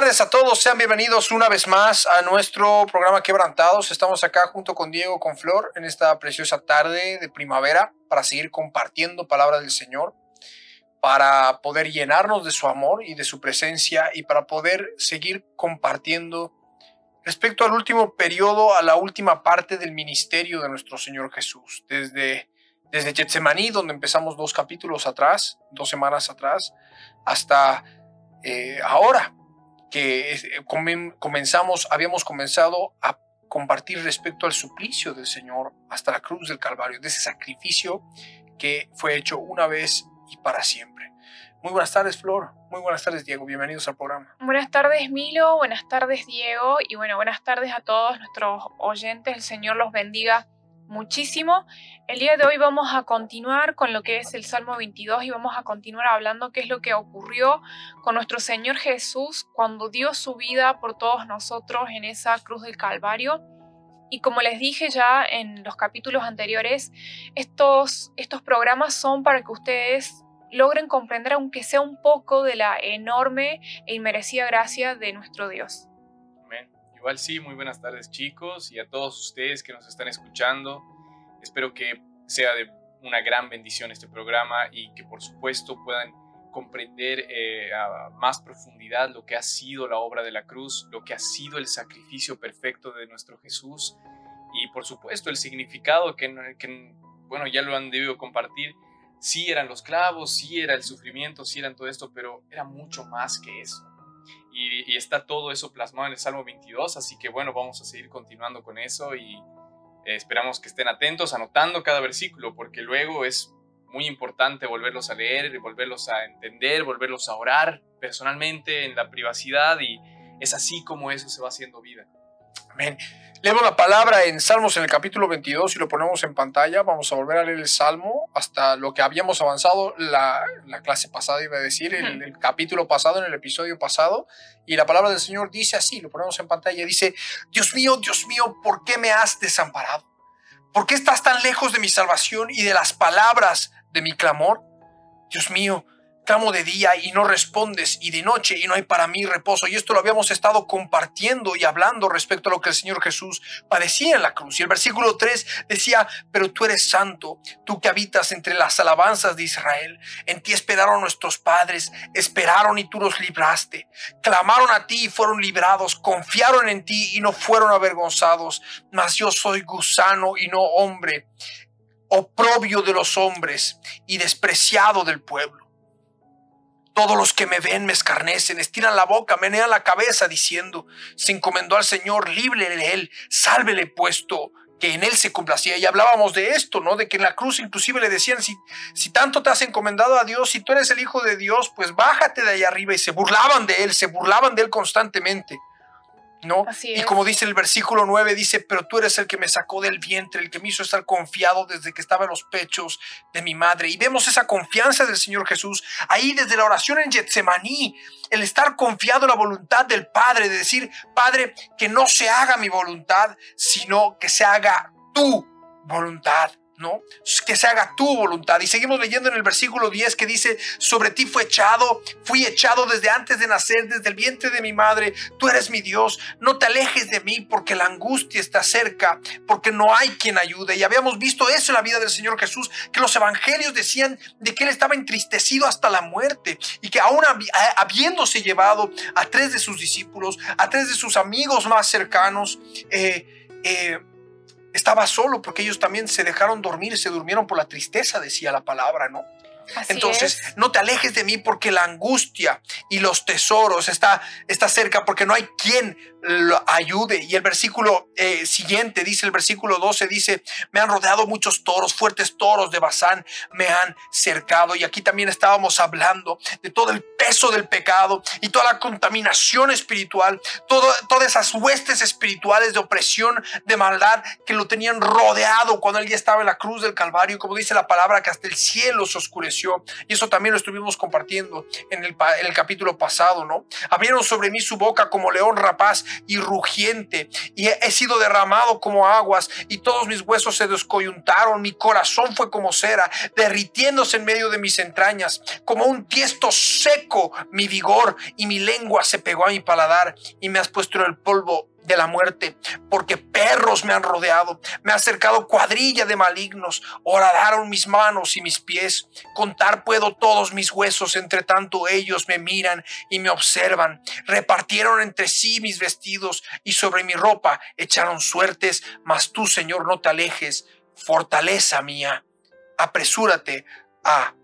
Tardes a todos, sean bienvenidos una vez más a nuestro programa Quebrantados. Estamos acá junto con Diego, con Flor, en esta preciosa tarde de primavera para seguir compartiendo palabra del Señor, para poder llenarnos de su amor y de su presencia y para poder seguir compartiendo respecto al último periodo, a la última parte del ministerio de nuestro Señor Jesús, desde, desde Getsemaní, donde empezamos dos capítulos atrás, dos semanas atrás, hasta eh, ahora que eh, comen- comenzamos, habíamos comenzado a compartir respecto al suplicio del Señor hasta la cruz del Calvario, de ese sacrificio que fue hecho una vez y para siempre. Muy buenas tardes, Flor. Muy buenas tardes, Diego. Bienvenidos al programa. Buenas tardes Milo, buenas tardes Diego y bueno, buenas tardes a todos nuestros oyentes. El Señor los bendiga muchísimo. El día de hoy vamos a continuar con lo que es el Salmo 22 y vamos a continuar hablando qué es lo que ocurrió con nuestro Señor Jesús cuando dio su vida por todos nosotros en esa cruz del Calvario. Y como les dije ya en los capítulos anteriores, estos, estos programas son para que ustedes logren comprender aunque sea un poco de la enorme e inmerecida gracia de nuestro Dios. Igual sí, muy buenas tardes chicos y a todos ustedes que nos están escuchando. Espero que sea de una gran bendición este programa y que por supuesto puedan comprender eh, a más profundidad lo que ha sido la obra de la cruz, lo que ha sido el sacrificio perfecto de nuestro Jesús y por supuesto el significado que, que bueno, ya lo han debido compartir. Sí eran los clavos, sí era el sufrimiento, sí eran todo esto, pero era mucho más que eso y, está todo eso plasmado en el Salmo 22, así que bueno, vamos a seguir continuando con eso y eh, esperamos que estén atentos, anotando cada versículo, porque luego es muy importante volverlos a leer, volverlos a entender, volverlos a orar personalmente en la privacidad y es así como eso se va haciendo vida. Amén. Leemos la palabra en Salmos en el capítulo 22 y lo ponemos en pantalla. Vamos a volver a leer el Salmo hasta lo que habíamos avanzado la, la clase pasada, iba a decir, el, el, capítulo pasado, en el episodio pasado. Y la palabra del Señor dice así, lo ponemos en pantalla, dice, Dios mío, Dios mío, ¿por qué me has desamparado? ¿Por qué estás tan lejos de mi salvación y de las palabras de mi clamor? Dios mío, clamo de día y no respondes, y de noche y no hay para mí reposo. Y esto lo habíamos estado compartiendo y hablando respecto a lo que el Señor Jesús padecía en la cruz. Y el versículo 3 decía, pero tú eres santo, tú que habitas entre las alabanzas de Israel. En ti esperaron nuestros padres, esperaron y tú los libraste. Clamaron a ti y fueron librados, confiaron en ti y no fueron avergonzados. Mas yo soy gusano y no hombre, oprobio de los hombres y despreciado del pueblo. Todos los que me ven me escarnecen, estiran la boca, menean la cabeza, diciendo, se encomendó al Señor, líbrele de él, sálvele puesto que en él se complacía. Y hablábamos de esto, ¿no? De que en la cruz inclusive le decían, si, si tanto te has encomendado a Dios, si tú eres el Hijo de Dios, pues bájate de ahí arriba. Y se burlaban de él, se burlaban de él constantemente. ¿No? Y como dice el versículo 9, dice, pero tú eres el que me sacó del vientre, el que me hizo estar confiado desde que estaba en los pechos de mi madre. Y vemos esa confianza del Señor Jesús ahí desde la oración en Getsemaní, el estar confiado en la voluntad del Padre, de decir, Padre, que no se haga mi voluntad, sino que se haga tu voluntad. ¿No? Que se haga tu voluntad. Y seguimos leyendo en el versículo 10 que dice, sobre ti fue echado, fui echado desde antes de nacer, desde el vientre de mi madre, tú eres mi Dios, no te alejes de mí porque la angustia está cerca, porque no hay quien ayude. Y habíamos visto eso en la vida del Señor Jesús, que los evangelios decían de que él estaba entristecido hasta la muerte y que aún habiéndose llevado a tres de sus discípulos, a tres de sus amigos más cercanos, eh, eh, estaba solo porque ellos también se dejaron dormir, se durmieron por la tristeza, decía la palabra, ¿no? Así Entonces, es. no te alejes de mí porque la angustia y los tesoros está, está cerca porque no hay quien lo ayude. Y el versículo eh, siguiente dice, el versículo 12 dice, me han rodeado muchos toros, fuertes toros de Bazán me han cercado. Y aquí también estábamos hablando de todo el peso del pecado y toda la contaminación espiritual, todo, todas esas huestes espirituales de opresión, de maldad que lo tenían rodeado cuando él ya estaba en la cruz del Calvario, como dice la palabra, que hasta el cielo se oscureció. Y eso también lo estuvimos compartiendo en el, en el capítulo pasado, ¿no? Abrieron sobre mí su boca como león rapaz y rugiente, y he, sido derramado como aguas, y todos mis huesos se descoyuntaron, mi corazón fue como cera, derritiéndose en medio de mis entrañas, como un tiesto seco mi vigor, y mi lengua se pegó a mi paladar, y me has puesto en el polvo de la muerte, porque perros me han rodeado, me ha acercado cuadrilla de malignos, horadaron mis manos y mis pies, contar puedo todos mis huesos, entre tanto ellos me miran y me observan, repartieron entre sí mis vestidos y sobre mi ropa echaron suertes, mas tú, Señor, no te alejes, fortaleza mía, apresúrate a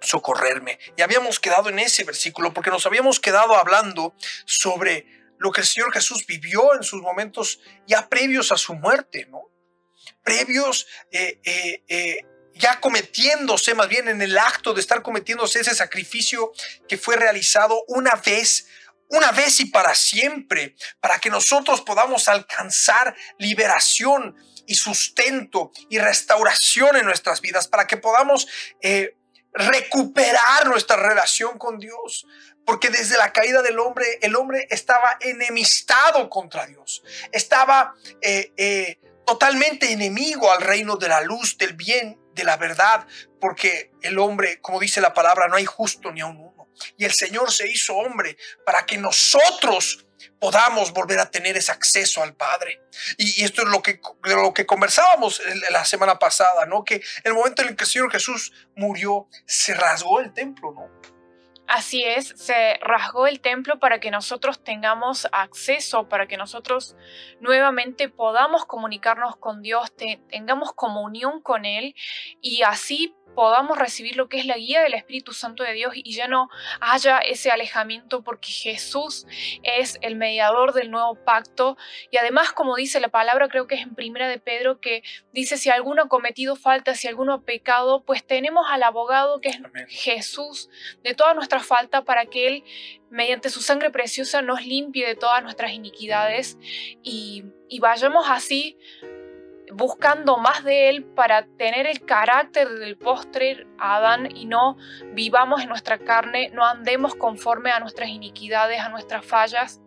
socorrerme. Y habíamos quedado en ese versículo porque nos habíamos quedado hablando sobre lo que el Señor Jesús vivió en sus momentos ya previos a su muerte, ¿no? Previos, eh, eh, eh, ya cometiéndose, más bien en el acto de estar cometiéndose ese sacrificio que fue realizado una vez, una vez y para siempre, para que nosotros podamos alcanzar liberación y sustento y restauración en nuestras vidas, para que podamos recuperar nuestra relación con Dios. Porque desde la caída del hombre, el hombre estaba enemistado contra Dios. Estaba eh, eh, totalmente enemigo al reino de la luz, del bien, de la verdad. Porque el hombre, como dice la palabra, no hay justo ni a un uno. Y el Señor se hizo hombre para que nosotros podamos volver a tener ese acceso al Padre. Y, esto es lo que, de lo que conversábamos la semana pasada, ¿no? Que el momento en el que el Señor Jesús murió, se rasgó el templo, ¿no? Así es, se rasgó el templo para que nosotros tengamos acceso, para que nosotros nuevamente podamos comunicarnos con Dios, te- tengamos comunión con Él y así podamos recibir lo que es la guía del Espíritu Santo de Dios y ya no haya ese alejamiento porque Jesús es el mediador del nuevo pacto y además como dice la palabra creo que es en primera de Pedro que dice si alguno ha cometido falta, si alguno ha pecado, pues tenemos al abogado que es Amén. Jesús de toda nuestra falta para que Él, mediante su sangre preciosa, nos limpie de todas nuestras iniquidades y, y vayamos así buscando más de Él para tener el carácter del postre Adán y no vivamos en nuestra carne, no andemos conforme a nuestras iniquidades, a nuestras fallas.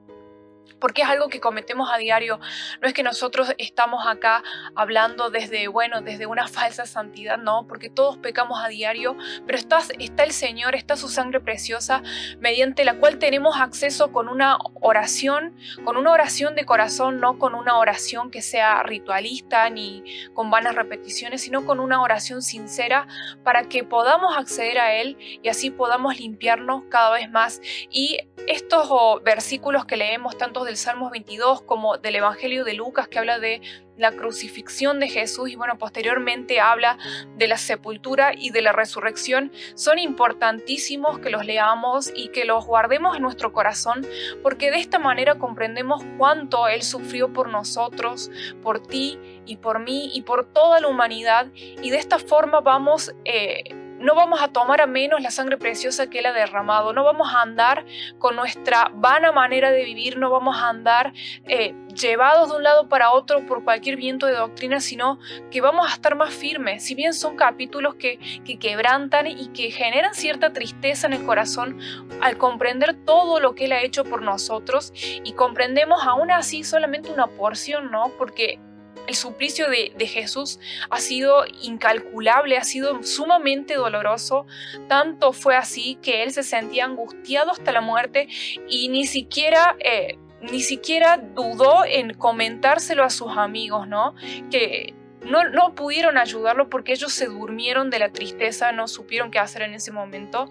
Porque es algo que cometemos a diario. No es que nosotros estamos acá hablando desde, bueno, desde una falsa santidad, no, porque todos pecamos a diario, pero está, está el Señor, está su sangre preciosa, mediante la cual tenemos acceso con una oración, con una oración de corazón, no con una oración que sea ritualista ni con vanas repeticiones, sino con una oración sincera para que podamos acceder a Él y así podamos limpiarnos cada vez más. Y estos oh, versículos que leemos, tanto del Salmos 22 como del Evangelio de Lucas, que habla de la crucifixión de Jesús y bueno, posteriormente habla de la sepultura y de la resurrección, son importantísimos que los leamos y que los guardemos en nuestro corazón, porque de esta manera comprendemos cuánto Él sufrió por nosotros, por ti y por mí y por toda la humanidad, y de esta forma vamos... Eh, no vamos a tomar a menos la sangre preciosa que Él ha derramado, no vamos a andar con nuestra vana manera de vivir, no vamos a andar eh, llevados de un lado para otro por cualquier viento de doctrina, sino que vamos a estar más firmes. Si bien son capítulos que, que quebrantan y que generan cierta tristeza en el corazón al comprender todo lo que Él ha hecho por nosotros y comprendemos aún así solamente una porción, ¿no? Porque el suplicio de, Jesús ha sido incalculable, ha sido sumamente doloroso. Tanto fue así que él se sentía angustiado hasta la muerte y ni siquiera, eh, ni siquiera dudó en comentárselo a sus amigos, ¿no? Que no, no pudieron ayudarlo porque ellos se durmieron de la tristeza, no supieron qué hacer en ese momento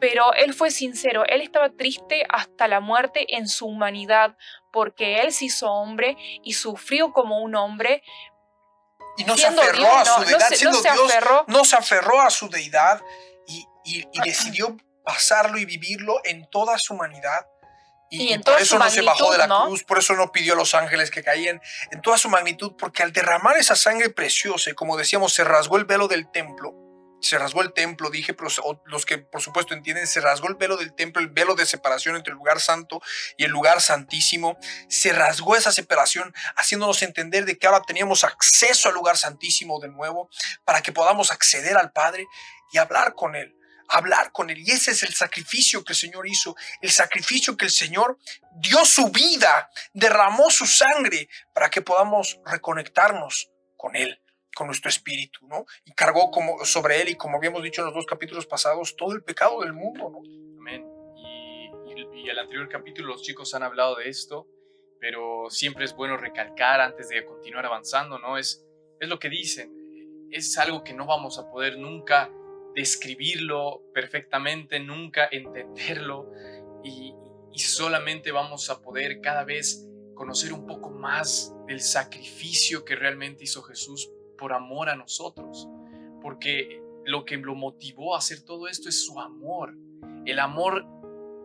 pero él fue sincero, él estaba triste hasta la muerte en su humanidad, porque él se hizo hombre y sufrió como un hombre. Y no se aferró Dios, a su no, deidad, no se, siendo no se Dios, aferró. no se aferró a su deidad y, y decidió pasarlo y vivirlo en toda su humanidad. Y, Y en y toda por eso su no se bajó de la cruz, por eso no pidió a los ángeles que caían, en toda su magnitud, porque al derramar esa sangre preciosa, y como decíamos, se rasgó el velo del templo, se rasgó el templo, dije, pero o los que por supuesto entienden, se rasgó el velo del templo, el velo de separación entre el lugar santo y el lugar santísimo, se rasgó esa separación, haciéndonos entender de que ahora teníamos acceso al lugar santísimo de nuevo, para que podamos acceder al Padre y hablar con Él hablar con Él. Y ese es el sacrificio que el Señor hizo, el sacrificio que el Señor dio su vida, derramó su sangre para que podamos reconectarnos con Él, con nuestro espíritu, ¿no? Y cargó como, sobre Él, y como habíamos dicho en los dos capítulos pasados, todo el pecado del mundo, ¿no? Amén. Y, y, y el anterior capítulo los chicos han hablado de esto, pero siempre es bueno recalcar antes de continuar avanzando, ¿no? Es, es lo que dicen, es algo que no vamos a poder nunca describirlo perfectamente, nunca entenderlo y, y solamente vamos a poder cada vez conocer un poco más del sacrificio que realmente hizo Jesús por amor a nosotros, porque lo que lo motivó a hacer todo esto es su amor, el amor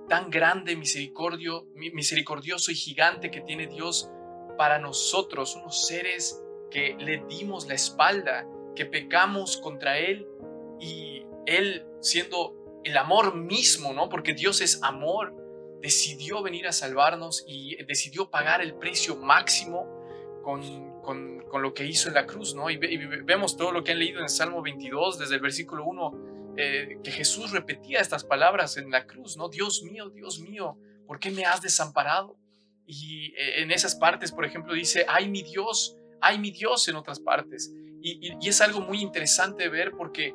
tan grande, misericordio, mi- misericordioso y gigante que tiene Dios para nosotros, unos seres que le dimos la espalda, que pecamos contra Él y Él siendo el amor mismo, ¿no? Porque Dios es amor, decidió venir a salvarnos y decidió pagar el precio máximo con, con- con lo que hizo en la cruz, ¿no? Y, ve- y ve- vemos todo lo que han leído en Salmo 22, desde el versículo 1, eh, que Jesús repetía estas palabras en la cruz, ¿no? Dios mío, Dios mío, ¿por qué me has desamparado? Y eh, en esas partes, por ejemplo, dice, ay mi Dios, ay mi Dios en otras partes. Y es algo muy interesante ver porque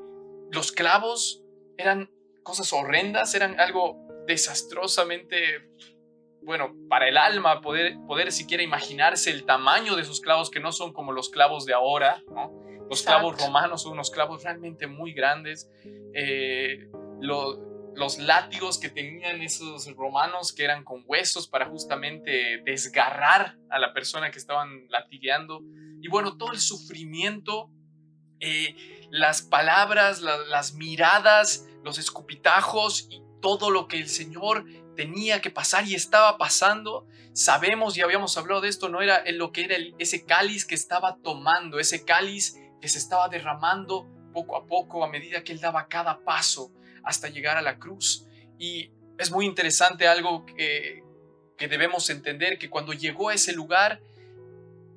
los clavos eran cosas horrendas, eran algo desastrosamente, bueno, para el alma poder, poder siquiera imaginarse el tamaño de esos clavos que no son como los clavos de ahora, ¿no? Los clavos romanos son unos clavos realmente muy grandes. Eh, lo- los látigos que tenían esos romanos que eran con huesos para justamente desgarrar a la persona que estaban latigueando. Y bueno, todo el sufrimiento, eh, las palabras, la- las miradas, los escupitajos y todo lo que el Señor tenía que pasar y estaba pasando. Sabemos y habíamos hablado de esto, no era lo que era ese cáliz que estaba tomando, ese cáliz que se estaba derramando poco a poco a medida que él daba cada paso hasta llegar a la cruz. Y es muy interesante algo que, que debemos entender, que cuando llegó a ese lugar,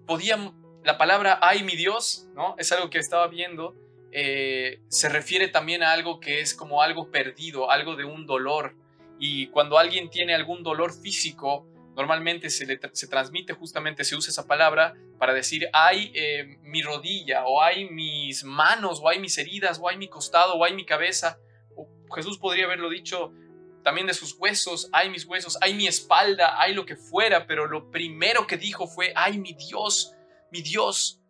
podían, la palabra ay mi Dios, ¿no? Es algo que estaba viendo, eh, se refiere también a algo que es como algo perdido, algo de un dolor. Y cuando alguien tiene algún dolor físico, normalmente se, le transmite justamente, se usa esa palabra para decir, ay eh, mi rodilla, o hay mis manos, o hay mis heridas, o hay mi costado, o hay mi cabeza. Jesús podría haberlo dicho también de sus huesos, hay mis huesos, hay mi espalda, hay lo que fuera, pero lo primero que dijo fue, ay mi Dios, mi Dios,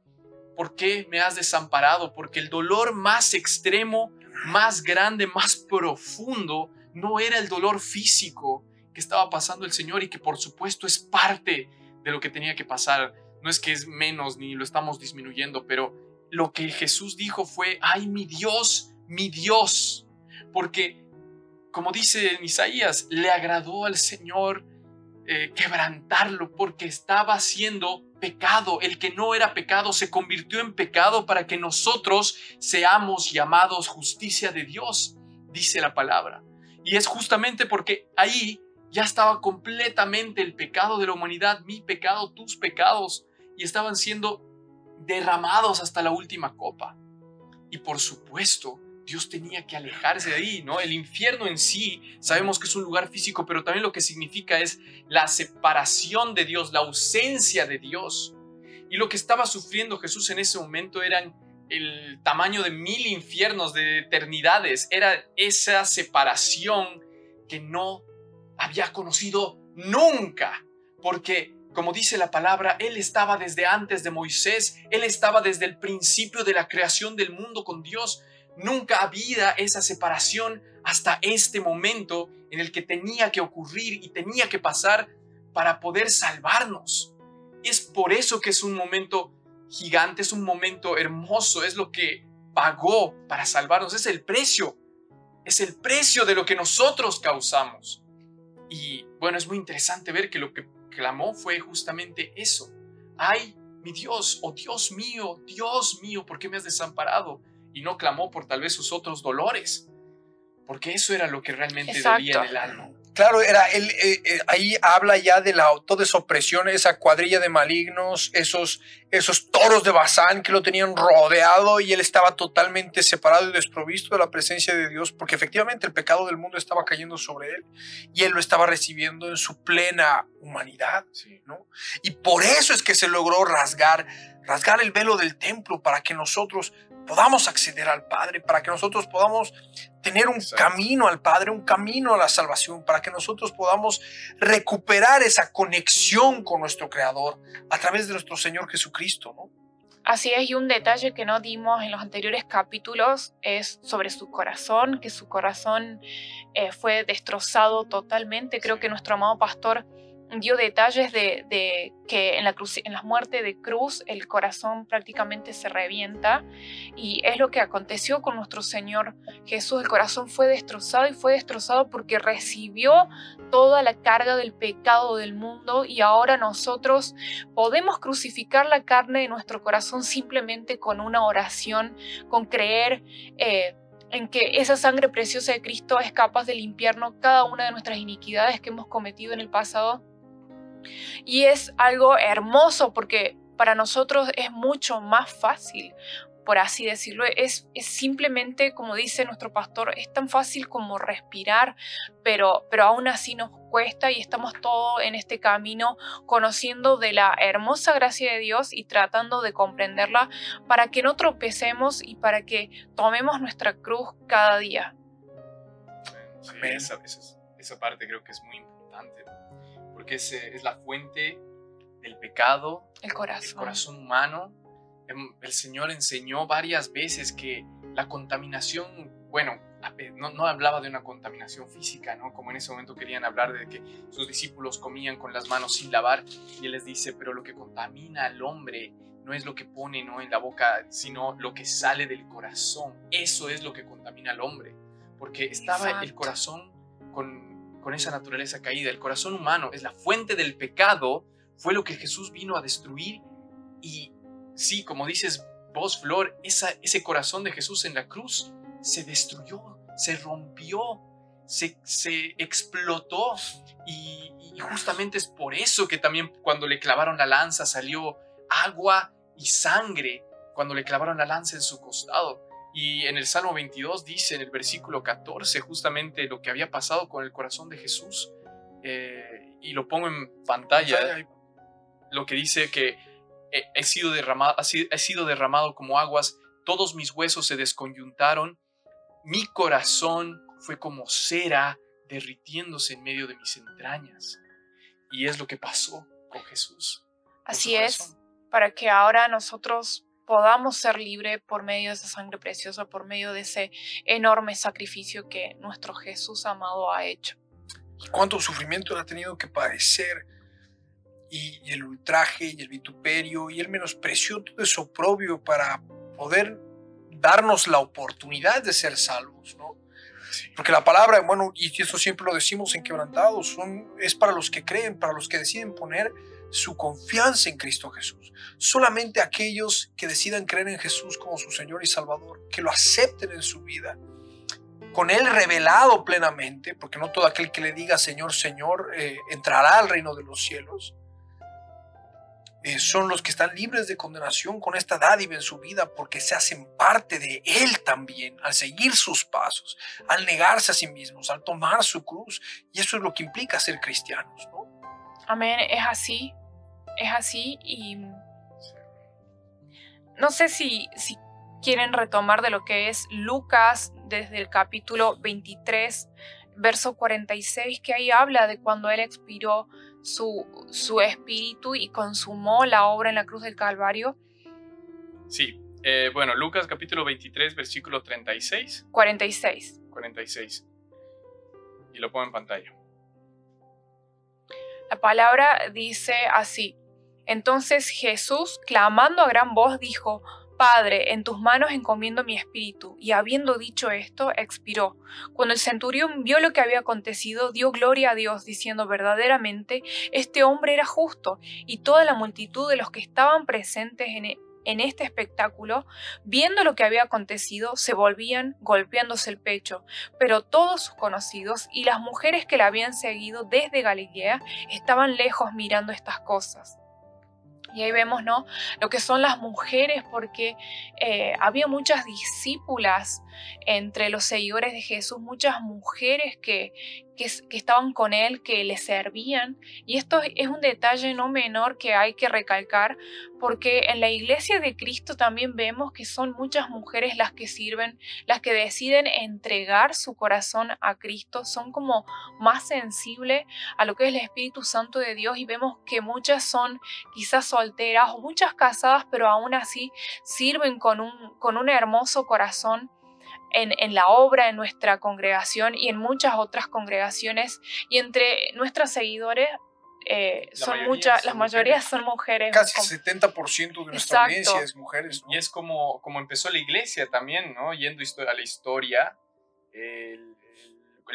¿por qué me has desamparado? Porque el dolor más extremo, más grande, más profundo, no era el dolor físico que estaba pasando el Señor y que por supuesto es parte de lo que tenía que pasar. No es que es menos ni lo estamos disminuyendo, pero lo que Jesús dijo fue, ay mi Dios, mi Dios, porque como dice en Isaías, le agradó al Señor eh, quebrantarlo porque estaba haciendo pecado. El que no era pecado se convirtió en pecado para que nosotros seamos llamados justicia de Dios, dice la palabra. Y es justamente porque ahí ya estaba completamente el pecado de la humanidad, mi pecado, tus pecados, y estaban siendo derramados hasta la última copa. Y por supuesto, Dios tenía que alejarse de ahí, ¿no? El infierno en sí, sabemos que es un lugar físico, pero también lo que significa es la separación de Dios, la ausencia de Dios. Y lo que estaba sufriendo Jesús en ese momento eran el tamaño de mil infiernos, de eternidades, era esa separación que no había conocido nunca, porque como dice la palabra, Él estaba desde antes de Moisés, Él estaba desde el principio de la creación del mundo con Dios, Nunca había esa separación hasta este momento en el que tenía que ocurrir y tenía que pasar para poder salvarnos. Es por eso que es un momento gigante, es un momento hermoso, es lo que pagó para salvarnos, es el precio. es el precio de lo que nosotros causamos. Y bueno, es muy interesante ver que lo que clamó fue justamente eso. Ay, mi Dios, oh Dios mío, Dios mío, ¿por qué me has desamparado? Y no clamó por tal vez sus otros dolores, porque eso era lo que realmente dolía en el alma. Claro, era él, eh, eh, ahí habla ya de la toda esa opresión, esa cuadrilla de malignos, esos, esos toros de Bazán que lo tenían rodeado y él estaba totalmente separado y desprovisto de la presencia de Dios, porque efectivamente el pecado del mundo estaba cayendo sobre él y él lo estaba recibiendo en su plena humanidad, ¿no? Y por eso es que se logró rasgar, rasgar el velo del templo para que nosotros podamos acceder al Padre, para que nosotros podamos tener un camino al Padre, un camino a la salvación, para que nosotros podamos recuperar esa conexión con nuestro Creador a través de nuestro Señor Jesucristo, ¿no? Así es, y un detalle que no dimos en los anteriores capítulos es sobre su corazón, que su corazón eh, fue destrozado totalmente. Creo que nuestro amado pastor dio detalles de, que en la, cruz, en la muerte de cruz el corazón prácticamente se revienta y es lo que aconteció con nuestro Señor Jesús. El corazón fue destrozado y fue destrozado porque recibió toda la carga del pecado del mundo y ahora nosotros podemos crucificar la carne de nuestro corazón simplemente con una oración, con creer. Eh, en que esa sangre preciosa de Cristo es capaz de limpiarnos cada una de nuestras iniquidades que hemos cometido en el pasado y es algo hermoso porque para nosotros es mucho más fácil, por así decirlo. Es, es, simplemente, como dice nuestro pastor, es tan fácil como respirar, pero, pero aún así nos cuesta y estamos todos en este camino conociendo de la hermosa gracia de Dios y tratando de comprenderla para que no tropecemos y para que tomemos nuestra cruz cada día. esa, esa parte creo que es muy importante es, eh, es la fuente del pecado, el corazón. el corazón humano. Em, el Señor enseñó varias veces que la contaminación, bueno, no, no, hablaba de una contaminación física, ¿no? Como en ese momento querían hablar de que sus discípulos comían con las manos sin lavar, y Él les dice, pero lo que contamina al hombre no es lo que pone ¿no? en la boca, sino lo que sale del corazón. Eso es lo que contamina al hombre, porque estaba el corazón con con esa naturaleza caída. El corazón humano es la fuente del pecado, fue lo que Jesús vino a destruir y sí, como dices vos, Flor, ese corazón de Jesús en la cruz se destruyó, se rompió, se, explotó y justamente es por eso que también cuando le clavaron la lanza salió agua y sangre, cuando le clavaron la lanza en su costado. Y en el Salmo 22 dice en el versículo 14 justamente lo que había pasado con el corazón de Jesús. Eh, y lo pongo en pantalla. Lo que dice que he sido, derramado, he sido derramado como aguas, todos mis huesos se desconyuntaron, mi corazón fue como cera derritiéndose en medio de mis entrañas. Y es lo que pasó con Jesús. Así es, para que ahora nosotros podamos ser libres por medio de esa sangre preciosa, por medio de ese enorme sacrificio que nuestro Jesús amado ha hecho. cuánto sufrimiento ha tenido que padecer, y, el ultraje, y el vituperio, y el menosprecio, todo eso oprobio para poder darnos la oportunidad de ser salvos, ¿no? Porque la palabra, bueno, y eso siempre lo decimos en quebrantados, son, es para los que creen, para los que deciden poner su confianza en Cristo Jesús. Solamente aquellos que decidan creer en Jesús como su Señor y Salvador, que lo acepten en su vida, con Él revelado plenamente, porque no todo aquel que le diga Señor, Señor, eh, entrará al reino de los cielos. Eh, son los que están libres de condenación con esta dádiva en su vida porque se hacen parte de Él también, al seguir sus pasos, al negarse a sí mismos, al tomar su cruz. Y eso es lo que implica ser cristianos. ¿no? Amén, es así es así y no sé si, si quieren retomar de lo que es Lucas desde el capítulo 23, verso 46, que ahí habla de cuando Él expiró su, su espíritu y consumó la obra en la cruz del Calvario. Sí, eh, bueno, Lucas capítulo 23, versículo 36. 46. 46. Y lo pongo en pantalla. La palabra dice así, entonces Jesús, clamando a gran voz, dijo, Padre, en tus manos encomiendo mi espíritu. Y habiendo dicho esto, expiró. Cuando el centurión vio lo que había acontecido, dio gloria a Dios, diciendo verdaderamente, este hombre era justo, y toda la multitud de los que estaban presentes en, en este espectáculo, viendo lo que había acontecido, se volvían golpeándose el pecho, pero todos sus conocidos y las mujeres que la habían seguido desde Galilea estaban lejos mirando estas cosas. Y ahí vemos, ¿no? Lo que son las mujeres, porque eh, había muchas discípulas entre los seguidores de Jesús, muchas mujeres que, que, estaban con él, que le servían. Y esto es un detalle no menor que hay que recalcar, porque en la iglesia de Cristo también vemos que son muchas mujeres las que sirven, las que deciden entregar su corazón a Cristo, son como más sensibles a lo que es el Espíritu Santo de Dios y vemos que muchas son quizás solteras o muchas casadas, pero aún así sirven con un, con un hermoso corazón en, la obra, en nuestra congregación y en muchas otras congregaciones. Y entre nuestros seguidores eh, son muchas, las mayorías son mujeres. Casi 70% de nuestra audiencia es mujeres. Y es como, como empezó la iglesia también, ¿no? Yendo a la historia,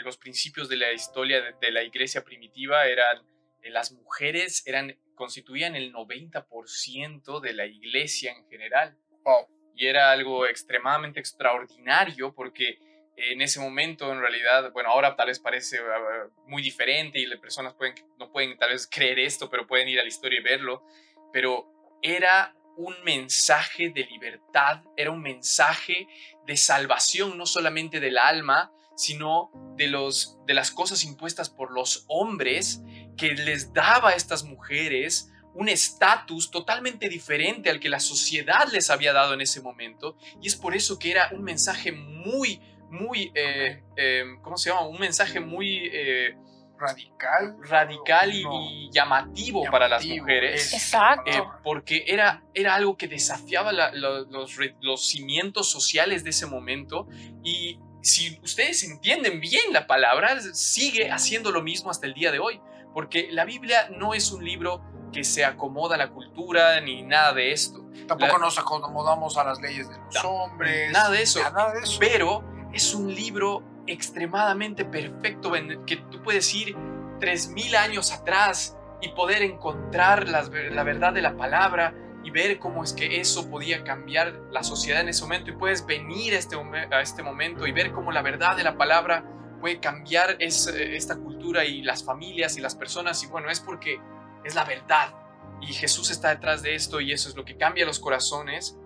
los principios de la historia de, la iglesia primitiva eran, eh, las mujeres eran, constituían el 90% de la iglesia en general. Wow y era algo extremadamente extraordinario porque en ese momento en realidad, bueno, ahora tal vez parece ah, muy diferente y las personas pueden, no pueden tal vez creer esto, pero pueden ir a la historia y verlo, pero era un mensaje de libertad, era un mensaje de salvación, no solamente del alma, sino de, los, de las cosas impuestas por los hombres que les daba a estas mujeres un estatus totalmente diferente al que la sociedad les había dado en ese momento. Y es por eso que era un mensaje muy, muy, eh, em, ¿cómo se llama? Un mensaje muy... Eh, radical. Radical y, llamativo, para las mujeres. Exacto. Eh, porque era, era algo que desafiaba los, los cimientos sociales de ese momento y si ustedes entienden bien la palabra, sigue haciendo lo mismo hasta el día de hoy, porque la Biblia no es un libro que se acomoda a la cultura ni nada de esto. Tampoco nos acomodamos a las leyes de los hombres. Nada de, eso. nada de eso. Pero es un libro extremadamente perfecto que tú puedes ir 3.000 años atrás y poder encontrar la, la verdad de la palabra y ver cómo es que eso podía cambiar la sociedad en ese momento y puedes venir a este, a este momento y ver cómo la verdad de la palabra puede cambiar esta cultura y las familias y las personas y bueno, es porque es la verdad. Y Jesús está detrás de esto y eso es lo que cambia los corazones.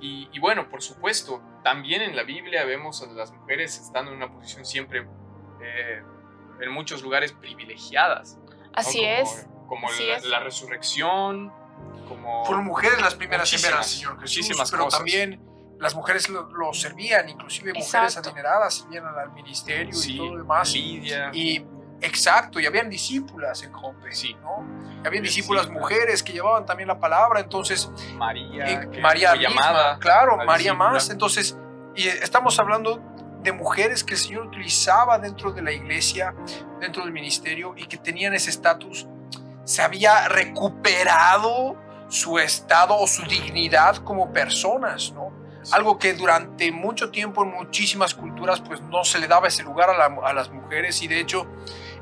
Y, bueno, por supuesto, también en la Biblia vemos a las mujeres estando en una posición siempre, eh, en muchos lugares, privilegiadas. Así es. Como la, resurrección, como... Fueron mujeres las primeras en ver al Señor Jesús, pero también las mujeres lo, servían, inclusive mujeres adineradas servían al ministerio y todo lo demás. Lidia. Y Exacto, y habían discípulas en Jope, sí. ¿no? Y habían discípulas mujeres que llevaban también la palabra, entonces... María, eh, María llamada. Claro, María más. Entonces, y estamos hablando de mujeres que el Señor utilizaba dentro de la iglesia, dentro del ministerio, y que tenían ese estatus, se había recuperado su estado o su dignidad como personas, ¿no? algo que durante mucho tiempo en muchísimas culturas pues no se le daba ese lugar a, a, las mujeres y de hecho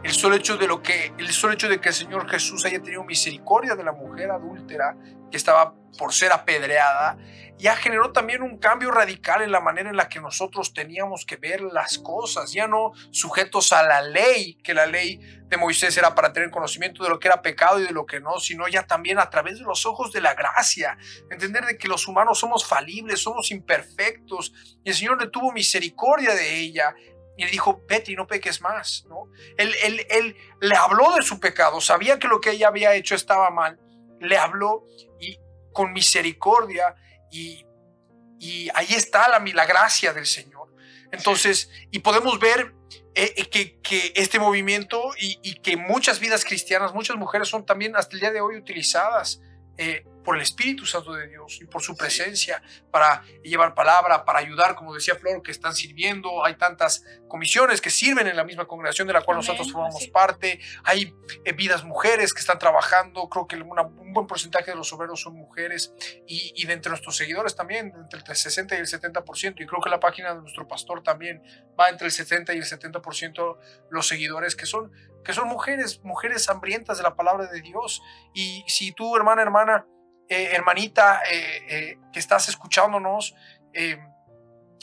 el solo hecho de lo que el solo hecho de que el Señor Jesús haya tenido misericordia de la mujer adúltera que estaba por ser apedreada ya generó también un cambio radical en la manera en la que nosotros teníamos que ver las cosas, ya no sujetos a la ley, que la ley de Moisés era para tener conocimiento de lo que era pecado y de lo que no, sino ya también a través de los ojos de la gracia, entender de que los humanos somos falibles, somos imperfectos, y el Señor le tuvo misericordia de ella, y le dijo, vete y no peques más, ¿no? Él, él, él le habló de su pecado, sabía que lo que ella había hecho estaba mal, le habló y con misericordia y, y ahí está la, la gracia del Señor. Entonces, y podemos ver eh, eh, que, que, este movimiento y, y, que muchas vidas cristianas, muchas mujeres son también hasta el día de hoy utilizadas eh, por el Espíritu Santo de Dios y por su presencia para llevar palabra, para ayudar, como decía Flor, que están sirviendo. Hay tantas comisiones que sirven en la misma congregación de la cual Amén, nosotros formamos así. parte. Hay eh, vidas mujeres que están trabajando. Creo que una- un buen porcentaje de los obreros son mujeres y, y de entre nuestros seguidores también, entre el 60 y el 70%. Y creo que la página de nuestro pastor también va entre el 70 y el 70% los seguidores que son, que son mujeres, mujeres hambrientas de la palabra de Dios. Y si tú, hermana, hermana, eh, hermanita, eh, eh, que estás escuchándonos,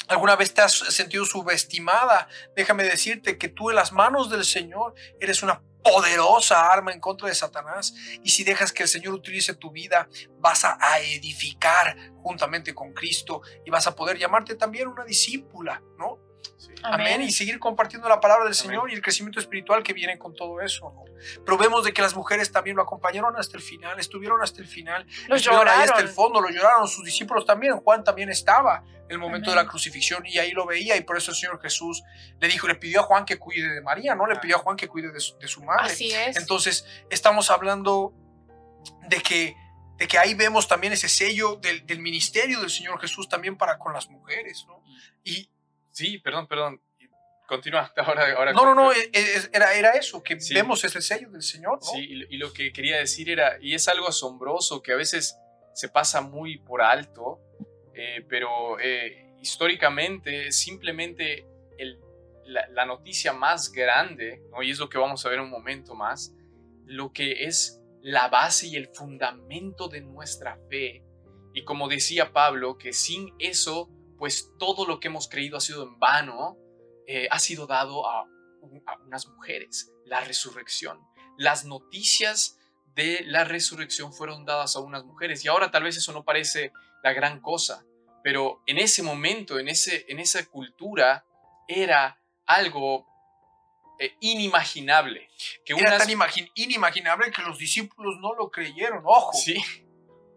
alguna vez te has sentido subestimada, déjame decirte que tú en las manos del Señor eres una poderosa arma en contra de Satanás y si dejas que el Señor utilice tu vida vas a edificar juntamente con Cristo y vas a poder llamarte también una discípula, ¿no? Sí. Amén. Y seguir compartiendo la palabra del Amén. Señor y el crecimiento espiritual que viene con todo eso. ¿no? Pero vemos de que las mujeres también lo acompañaron hasta el final, estuvieron hasta el final, Lo estuvieron ahí hasta el lloraron. fondo, lo lloraron sus discípulos también. Juan también estaba en el momento de Amén. la crucifixión y ahí lo veía y por eso el Señor Jesús le dijo, le pidió a Juan que cuide de María, ¿no? Le pidió a Juan que cuide de su, de su madre. Así es. Entonces, estamos hablando de que, de que ahí vemos también ese sello del, del ministerio del Señor Jesús también para con las mujeres, ¿no? Y, Sí, perdón, perdón. Continúa. Ahora, ahora No, no, no, e- e- era, era eso, que Sí. vemos ese sello del Señor, ¿no? Sí, y, lo- y lo que quería decir era, y es algo asombroso que a veces se pasa muy por alto, eh, pero eh, históricamente simplemente el- la, la noticia más grande, ¿no? y es lo que vamos a ver un momento más, lo que es la base y el fundamento de nuestra fe. Y como decía Pablo, que sin eso, pues todo lo que hemos creído ha sido en vano, eh, ha sido dado a, un- a unas mujeres, la resurrección. Las noticias de la resurrección fueron dadas a unas mujeres y ahora tal vez eso no parece la gran cosa, pero en ese momento, en, ese, en esa cultura, era algo eh, inimaginable. Que Era unas- tan imagi- inimaginable que los discípulos no lo creyeron, ojo, Sí,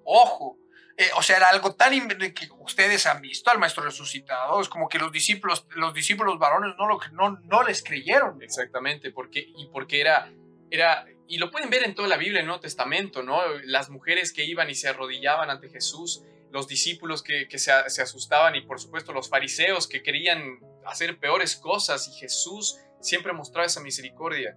ojo. Eh, o sea, era algo tan que ustedes han visto al maestro resucitado, es como que los discípulos, los discípulos varones no, lo, no, no les creyeron. Exactamente, porque, y porque era, era, y lo pueden ver en toda la Biblia, en el Nuevo Testamento, ¿no? Las mujeres que iban y se arrodillaban ante Jesús, los discípulos que, que se, se asustaban y por supuesto los fariseos que querían hacer peores cosas y Jesús siempre mostraba esa misericordia.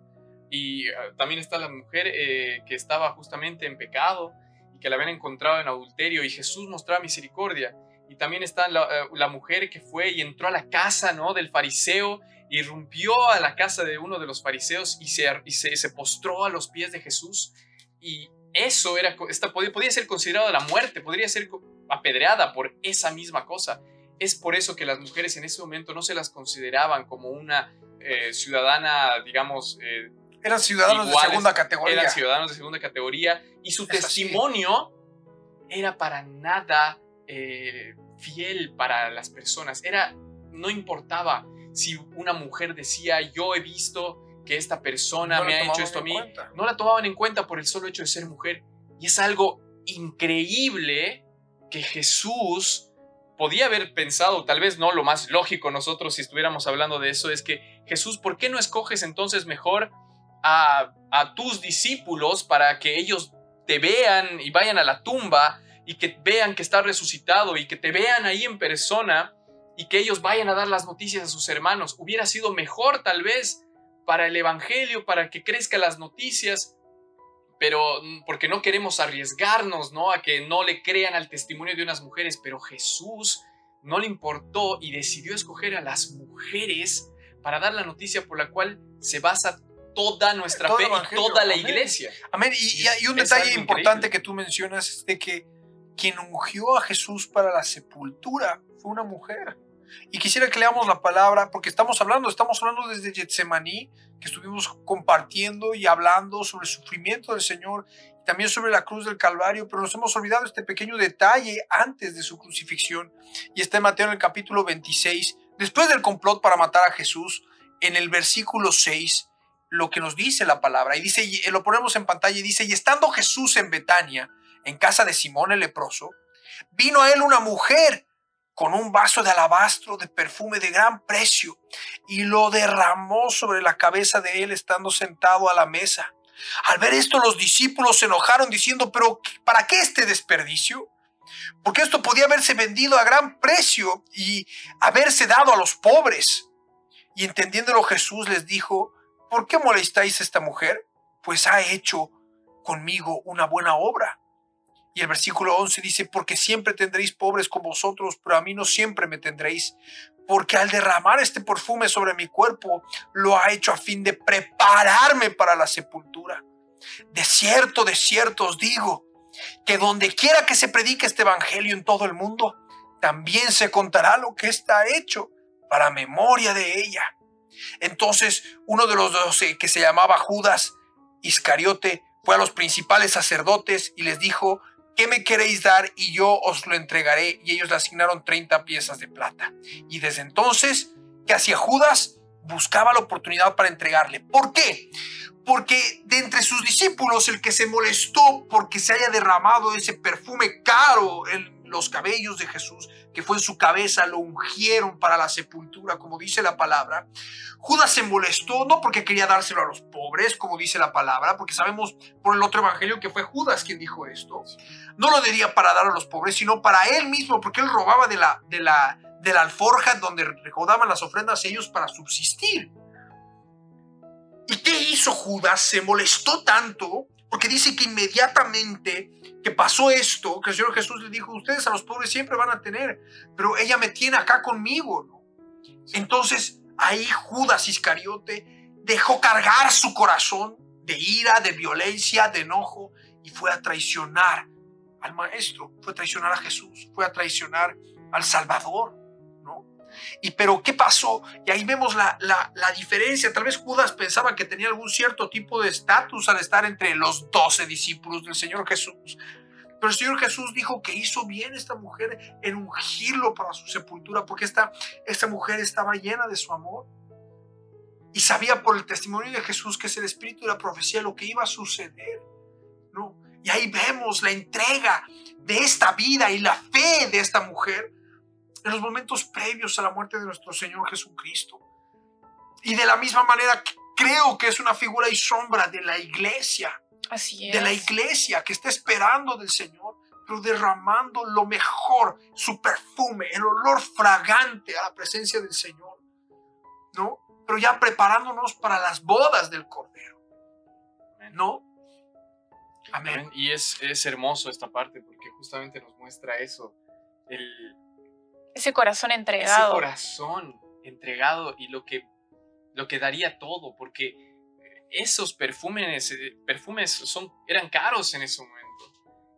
Y ah, también está la mujer eh, que estaba justamente en pecado que la habían encontrado en adulterio y Jesús mostraba misericordia. Y también está la, eh, la mujer que fue y entró a la casa, ¿no? Del fariseo irrumpió a la casa de uno de los fariseos y se, y se, se postró a los pies de Jesús. Y eso era, esta, podía, podía ser considerado la muerte, podría ser apedreada por esa misma cosa. Es por eso que las mujeres en ese momento no se las consideraban como una eh, ciudadana, digamos, eh, Eran ciudadanos Iguales, de segunda categoría. eran ciudadanos de segunda categoría y su Es así. testimonio era para nada eh, fiel para las personas. Era, no importaba si una mujer decía, yo he visto que esta persona No me ha hecho esto a mí, cuenta. no la tomaban en cuenta por el solo hecho de ser mujer. Y es algo increíble que Jesús podía haber pensado, tal vez no lo más lógico nosotros si estuviéramos hablando de eso, es que Jesús, ¿por qué no escoges entonces mejor a, tus discípulos para que ellos te vean y vayan a la tumba y que vean que está resucitado y que te vean ahí en persona y que ellos vayan a dar las noticias a sus hermanos? Hubiera sido mejor tal vez para el Evangelio, para que crezcan las noticias, pero mm, porque no queremos arriesgarnos, ¿no? A que no le crean al testimonio de unas mujeres, pero Jesús no le importó y decidió escoger a las mujeres para dar la noticia por la cual se basa toda nuestra Todo fe y toda la amén. iglesia. Amén. Y, y hay un Es detalle importante increíble. que tú mencionas es de que quien ungió a Jesús para la sepultura fue una mujer. Y quisiera que leamos la palabra, porque estamos hablando, estamos hablando desde Getsemaní, que estuvimos compartiendo y hablando sobre el sufrimiento del Señor también sobre la cruz del Calvario, pero nos hemos olvidado este pequeño detalle antes de su crucifixión. Y está en Mateo en el capítulo 26, después del complot para matar a Jesús, en el versículo 6, lo que nos dice la palabra. Y dice, y lo ponemos en pantalla y dice, y estando Jesús en Betania, en casa de Simón el leproso, vino a él una mujer con un vaso de alabastro de perfume de gran precio y lo derramó sobre la cabeza de él estando sentado a la mesa. Al ver esto, los discípulos se enojaron diciendo, pero ¿para qué este desperdicio? Porque esto podía haberse vendido a gran precio y haberse dado a los pobres. Y entendiéndolo Jesús les dijo, ¿por qué molestáis a esta mujer? Pues ha hecho conmigo una buena obra. Y el versículo 11 dice, porque siempre tendréis pobres con vosotros, pero a mí no siempre me tendréis, porque al derramar este perfume sobre mi cuerpo, lo ha hecho a fin de prepararme para la sepultura. De cierto, de cierto os digo, que donde quiera que se predique este evangelio en todo el mundo, también se contará lo que está hecho para memoria de ella. Entonces uno de los doce, que se llamaba Judas Iscariote, fue a los principales sacerdotes y les dijo, ¿qué me queréis dar? Y yo os lo entregaré. Y ellos le asignaron 30 piezas de plata. Y desde entonces, ¿qué hacía Judas? Buscaba la oportunidad para entregarle. ¿Por qué? Porque de entre sus discípulos, el que se molestó porque se haya derramado ese perfume caro en los cabellos de Jesús, que fue en su cabeza, lo ungieron para la sepultura, como dice la palabra. Judas se molestó no porque quería dárselo a los pobres, como dice la palabra, porque sabemos por el otro evangelio que fue Judas quien dijo esto. No lo diría para dar a los pobres, sino para él mismo, porque él robaba de la, de la, de la alforja donde recaudaban las ofrendas ellos para subsistir. ¿Y qué hizo Judas? Se molestó tanto porque dice que inmediatamente que pasó esto, que el Señor Jesús le dijo, ustedes a los pobres siempre van a tener, pero ella me tiene acá conmigo. Entonces ahí Judas Iscariote dejó cargar su corazón de ira, de violencia, de enojo y fue a traicionar al Maestro, fue a traicionar a Jesús, fue a traicionar al Salvador. Y pero, ¿qué pasó? Y ahí vemos la, la, diferencia. Tal vez Judas pensaba que tenía algún cierto tipo de estatus al estar entre los doce discípulos del Señor Jesús. Pero el Señor Jesús dijo que hizo bien esta mujer en ungirlo para su sepultura, porque esta, esta mujer estaba llena de su amor. Y sabía por el testimonio de Jesús que es el espíritu de la profecía lo que iba a suceder. ¿no? Y ahí vemos la entrega de esta vida y la fe de esta mujer en los momentos previos a la muerte de nuestro Señor Jesucristo. Y de la misma manera creo que es una figura y sombra de la iglesia. Así es. De la iglesia que está esperando del Señor, pero derramando lo mejor, su perfume, el olor fragante a la presencia del Señor. ¿No? Pero ya preparándonos para las bodas del Cordero. ¿No? Amén. Y es, es hermoso esta parte porque justamente nos muestra eso. El, ese corazón entregado. Ese corazón entregado y lo que, lo que daría todo, porque esos perfumes, eh, perfumes son, eran caros en ese momento.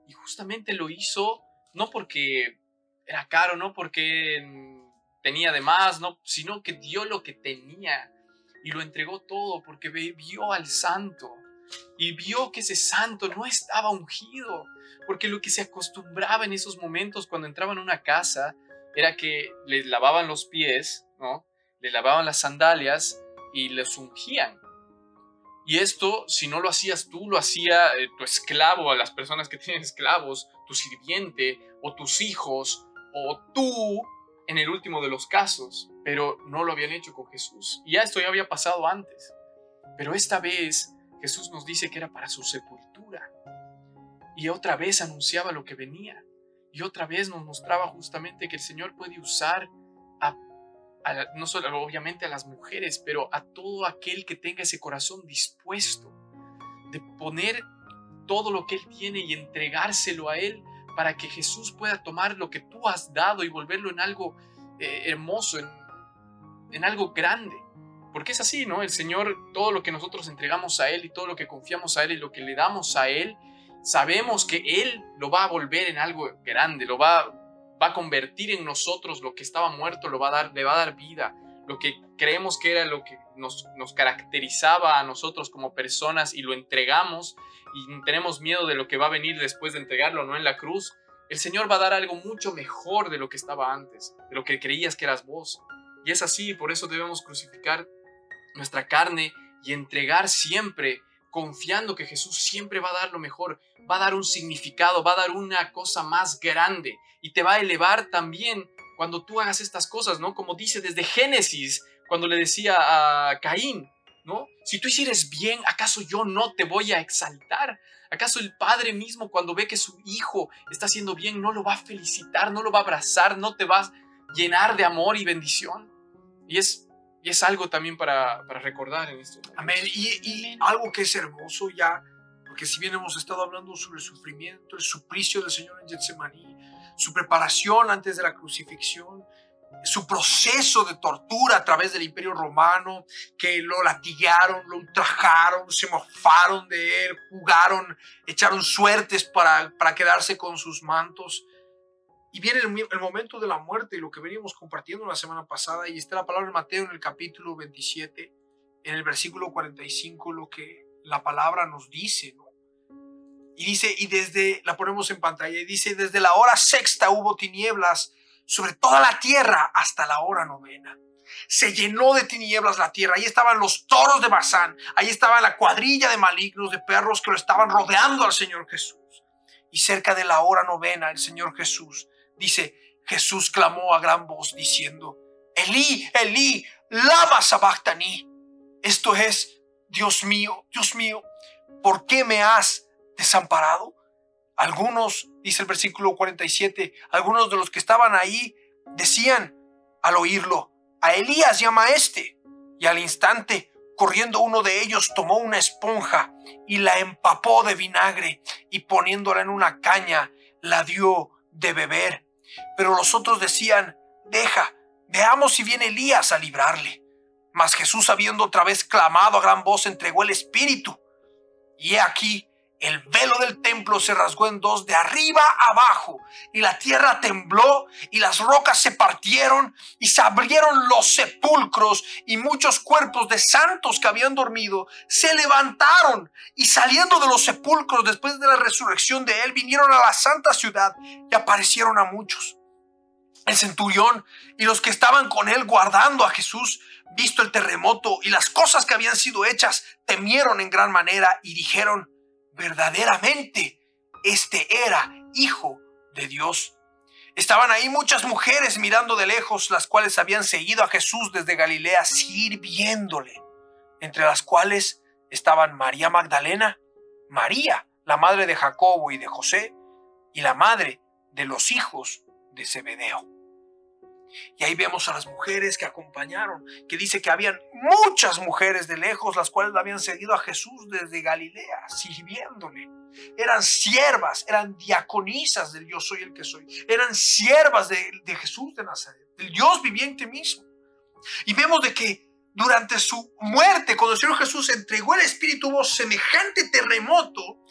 Y justamente lo hizo no porque era caro, no porque tenía de más, no, sino que dio lo que tenía y lo entregó todo porque vio al santo y vio que ese santo no estaba ungido, porque lo que se acostumbraba en esos momentos cuando entraban a una casa era que les lavaban los pies, ¿no? Le lavaban las sandalias y les ungían. Y esto, si no lo hacías tú, lo hacía eh, tu esclavo, a las personas que tienen esclavos, tu sirviente o tus hijos o tú en el último de los casos, pero no lo habían hecho con Jesús. Y ya esto ya había pasado antes. Pero esta vez Jesús nos dice que era para su sepultura. Y otra vez anunciaba lo que venía. Y otra vez nos mostraba justamente que el Señor puede usar a, no solo obviamente a las mujeres, pero a todo aquel que tenga ese corazón dispuesto de poner todo lo que Él tiene y entregárselo a Él para que Jesús pueda tomar lo que tú has dado y volverlo en algo eh, hermoso, en, en algo grande. Porque es así, ¿no? El Señor, todo lo que nosotros entregamos a Él y todo lo que confiamos a Él y lo que le damos a Él, sabemos que Él lo va a volver en algo grande, lo va, a convertir en nosotros lo que estaba muerto, lo va a dar, le va a dar vida. Lo que creemos que era lo que nos, nos caracterizaba a nosotros como personas y lo entregamos y tenemos miedo de lo que va a venir después de entregarlo, no en la cruz. El Señor va a dar algo mucho mejor de lo que estaba antes, de lo que creías que eras vos. Y es así, por eso debemos crucificar nuestra carne y entregar siempre confiando que Jesús siempre va a dar lo mejor, va a dar un significado, va a dar una cosa más grande y te va a elevar también cuando tú hagas estas cosas, ¿no? Como dice desde Génesis, cuando le decía a Caín, ¿no? Si tú hicieres bien, ¿acaso yo no te voy a exaltar? ¿Acaso el padre mismo cuando ve que su hijo está haciendo bien no lo va a felicitar, no lo va a abrazar, no te va a llenar de amor y bendición? Y es, y es algo también para, para recordar en esto. Amén. Y, y algo que es hermoso ya, porque si bien hemos estado hablando sobre el sufrimiento, el suplicio del Señor en Getsemaní, su preparación antes de la crucifixión, su proceso de tortura a través del imperio romano, que lo latigaron, lo ultrajaron, se mofaron de él, jugaron, echaron suertes para, para quedarse con sus mantos. Y viene el, momento de la muerte y lo que veníamos compartiendo la semana pasada, y está la palabra de Mateo en el capítulo 27, en el versículo 45, lo que la palabra nos dice, ¿no? Y dice, y desde, la ponemos en pantalla, y dice, desde la hora sexta hubo tinieblas sobre toda la tierra hasta la hora novena. Se llenó de tinieblas la tierra. Ahí estaban los toros de Bazán. Ahí estaba la cuadrilla de malignos, de perros que lo estaban rodeando al Señor Jesús. Y cerca de la hora novena, el Señor Jesús dice, Jesús clamó a gran voz diciendo, Elí, Elí, lama sabachthani. Esto es, Dios mío, Dios mío, ¿por qué me has desamparado? Algunos, dice el versículo 47, algunos de los que estaban ahí decían al oírlo, a Elías llama a este. Y al instante, corriendo uno de ellos, tomó una esponja y la empapó de vinagre y poniéndola en una caña, la dio de beber. Pero los otros decían, deja, veamos si viene Elías a librarle. Mas Jesús, habiendo otra vez clamado a gran voz, entregó el espíritu. Y he aquí, el velo del templo se rasgó en dos de arriba abajo y la tierra tembló y las rocas se partieron y se abrieron los sepulcros y muchos cuerpos de santos que habían dormido se levantaron y saliendo de los sepulcros después de la resurrección de él vinieron a la santa ciudad y aparecieron a muchos. El centurión y los que estaban con él guardando a Jesús, visto el terremoto y las cosas que habían sido hechas, temieron en gran manera y dijeron, verdaderamente este era hijo de Dios. Estaban ahí muchas mujeres mirando de lejos, las cuales habían seguido a Jesús desde Galilea sirviéndole, entre las cuales estaban María Magdalena, María, la madre de Jacobo y de José, y la madre de los hijos de Zebedeo. Y ahí vemos a las mujeres que acompañaron, que dice que habían muchas mujeres de lejos, las cuales habían seguido a Jesús desde Galilea, sirviéndole. Eran siervas, eran diaconisas del yo soy el que soy. Eran siervas de, de Jesús de Nazaret, del Dios viviente mismo. Y vemos de que durante su muerte, cuando el Señor Jesús entregó el Espíritu, hubo semejante terremoto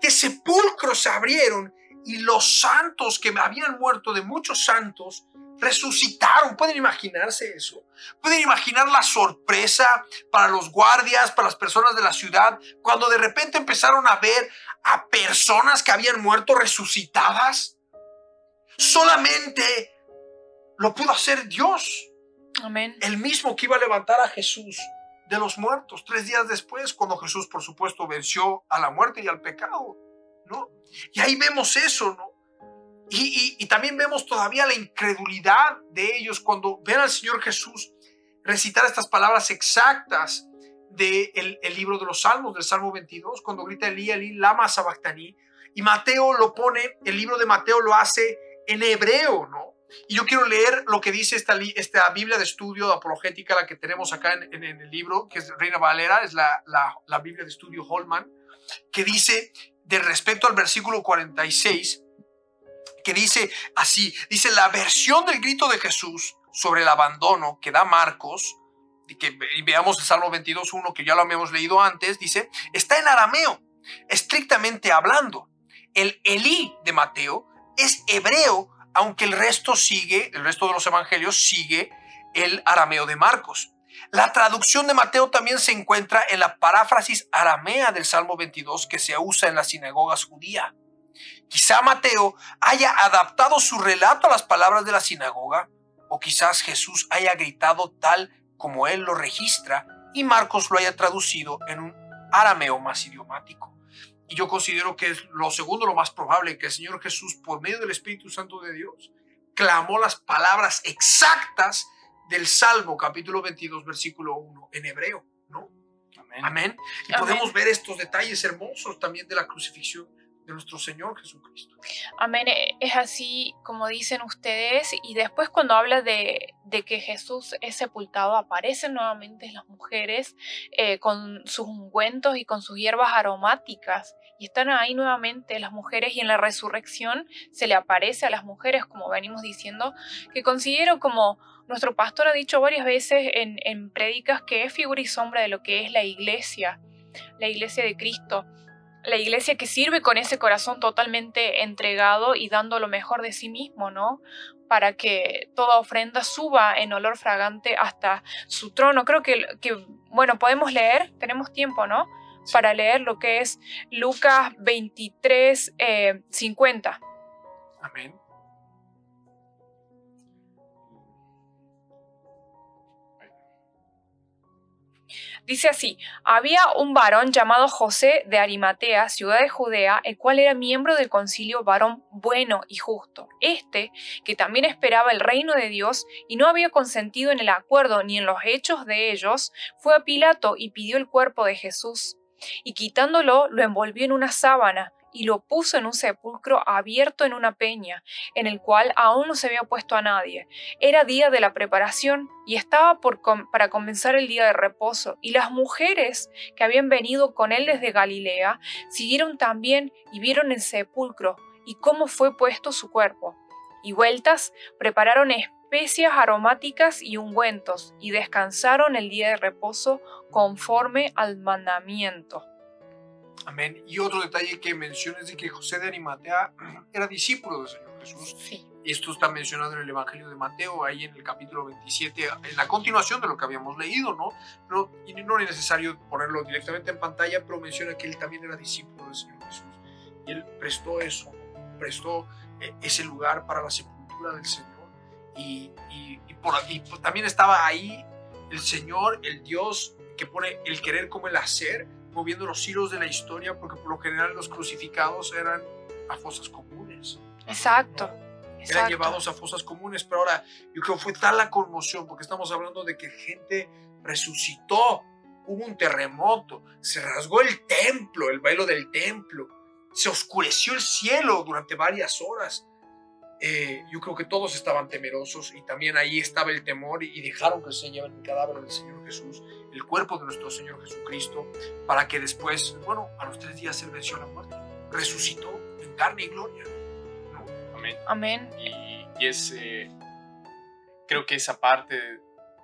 que sepulcros se abrieron y los santos que habían muerto de muchos santos resucitaron. ¿Pueden imaginarse eso? ¿Pueden imaginar la sorpresa para los guardias, para las personas de la ciudad, cuando de repente empezaron a ver a personas que habían muerto resucitadas? Solamente lo pudo hacer Dios. Amén. El mismo que iba a levantar a Jesús de los muertos tres días después, cuando Jesús, por supuesto, venció a la muerte y al pecado. ¿No? Y ahí vemos eso, ¿no? Y, también vemos todavía la incredulidad de ellos cuando ven al Señor Jesús recitar estas palabras exactas del el libro de los Salmos, del Salmo 22, cuando grita Elí, Elí, lama sabachthani. Y Mateo lo pone, el libro de Mateo lo hace en hebreo, ¿no? Y yo quiero leer lo que dice esta, esta Biblia de estudio de apologética, la que tenemos acá en, en, el libro, que es Reina Valera, es la, la, la Biblia de estudio Holman, que dice, de respecto al versículo 46, que dice así, dice la versión del grito de Jesús sobre el abandono que da Marcos, y que veamos el Salmo 22.1 que ya lo habíamos leído antes, dice, está en arameo, estrictamente hablando. El Elí de Mateo es hebreo, aunque el resto sigue, el resto de los evangelios sigue el arameo de Marcos. La traducción de Mateo también se encuentra en la paráfrasis aramea del Salmo 22 que se usa en las sinagogas judías. Quizá Mateo haya adaptado su relato a las palabras de la sinagoga, o quizás Jesús haya gritado tal como él lo registra y Marcos lo haya traducido en un arameo más idiomático. Y yo considero que es lo segundo, lo más probable, que el Señor Jesús, por medio del Espíritu Santo de Dios, clamó las palabras exactas del Salmo capítulo 22, versículo 1 en hebreo, ¿no? Amén. Amén. Y Amén. podemos ver estos detalles hermosos también de la crucifixión de nuestro Señor Jesucristo. Amén. eh, Es así como dicen ustedes. Y después cuando habla de, de que Jesús es sepultado, aparecen nuevamente las mujeres eh, con sus ungüentos y con sus hierbas aromáticas. Y están ahí nuevamente las mujeres y en la resurrección se le aparece a las mujeres, como venimos diciendo, que considero como nuestro pastor ha dicho varias veces en, en prédicas que es figura y sombra de lo que es la iglesia, la iglesia de Cristo la iglesia que sirve con ese corazón totalmente entregado y dando lo mejor de sí mismo, ¿no? Para que toda ofrenda suba en olor fragante hasta su trono. Creo que, que bueno, podemos leer, tenemos tiempo, ¿no? Sí. Para leer lo que es Lucas 23, eh, 50. Amén. Dice así, había un varón llamado José de Arimatea, ciudad de Judea, el cual era miembro del concilio varón bueno y justo. Este, que también esperaba el reino de Dios y no había consentido en el acuerdo ni en los hechos de ellos, fue a Pilato y pidió el cuerpo de Jesús. Y quitándolo, lo envolvió en una sábana y lo puso en un sepulcro abierto en una peña, en el cual aún no se había puesto a nadie. Era día de la preparación y estaba por com- para comenzar el día de reposo, y las mujeres que habían venido con él desde Galilea siguieron también y vieron el sepulcro y cómo fue puesto su cuerpo. Y vueltas prepararon especias aromáticas y ungüentos, y descansaron el día de reposo conforme al mandamiento. Amén. Y otro detalle que menciona es de que José de Arimatea era discípulo del Señor Jesús. Sí. Esto está mencionado en el Evangelio de Mateo, ahí en el capítulo 27, en la continuación de lo que habíamos leído, ¿no? Pero y no es necesario ponerlo directamente en pantalla, pero menciona que él también era discípulo del Señor Jesús. Y él prestó eso, prestó eh, ese lugar para la sepultura del Señor. Y, y- y por, y también estaba ahí el Señor, el Dios que pone el querer como el hacer, moviendo los hilos de la historia, porque por lo general los crucificados eran a fosas comunes Exacto. eran exacto. llevados a fosas comunes, pero ahora yo creo que fue tal la conmoción, porque estamos hablando de que gente resucitó, hubo un terremoto, se rasgó el templo, el velo del templo, se oscureció el cielo durante varias horas. Eh, yo creo que todos estaban temerosos y también ahí estaba el temor y dejaron que se lleven el cadáver del Señor Jesús, el cuerpo de nuestro Señor Jesucristo, para que después, bueno, a los tres días Él venció la muerte, resucitó en carne y gloria. ¿no? Amén. Amén. Y, y es, eh, creo que esa parte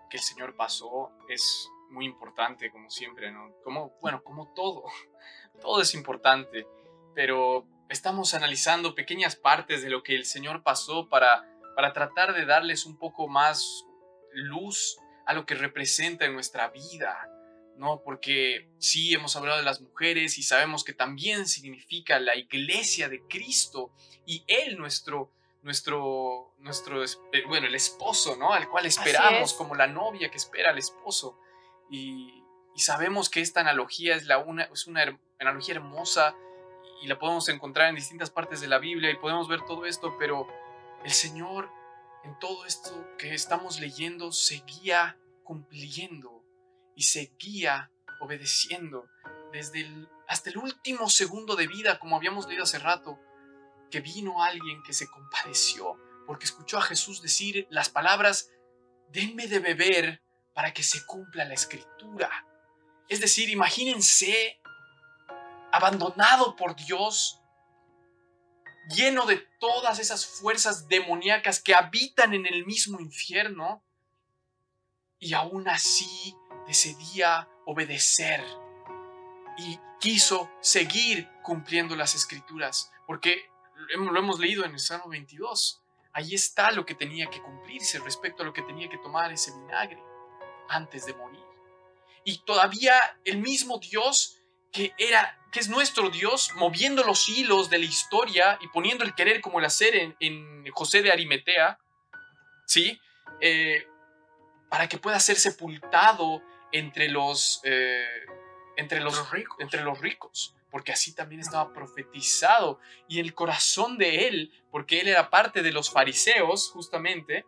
que el Señor pasó es muy importante, como siempre, ¿no? Como, bueno, como todo, todo es importante, pero estamos analizando pequeñas partes de lo que el Señor pasó para, para tratar de darles un poco más luz a lo que representa en nuestra vida, ¿no? Porque sí hemos hablado de las mujeres y sabemos que también significa la iglesia de Cristo y Él, nuestro, nuestro, nuestro, esp- bueno, el esposo, ¿no? Al cual esperamos, es. como la novia que espera al esposo. Y, y sabemos que esta analogía es, la una, es una analogía hermosa y la podemos encontrar en distintas partes de la Biblia y podemos ver todo esto, pero el Señor en todo esto que estamos leyendo seguía cumpliendo y seguía obedeciendo desde el, hasta el último segundo de vida, como habíamos leído hace rato, que vino alguien que se compadeció porque escuchó a Jesús decir las palabras, denme de beber para que se cumpla la escritura. Es decir, imagínense abandonado por Dios, lleno de todas esas fuerzas demoníacas que habitan en el mismo infierno, y aún así decidía obedecer y quiso seguir cumpliendo las escrituras, porque lo hemos leído en el Salmo 22. Ahí está lo que tenía que cumplirse respecto a lo que tenía que tomar ese vinagre antes de morir. Y todavía el mismo Dios que era que es nuestro Dios moviendo los hilos de la historia y poniendo el querer como el hacer en, en José de Arimetea, ¿sí? Eh, para que pueda ser sepultado entre los, eh, entre los, Los ricos. entre los ricos, porque así también estaba profetizado y el corazón de él, porque él era parte de los fariseos justamente,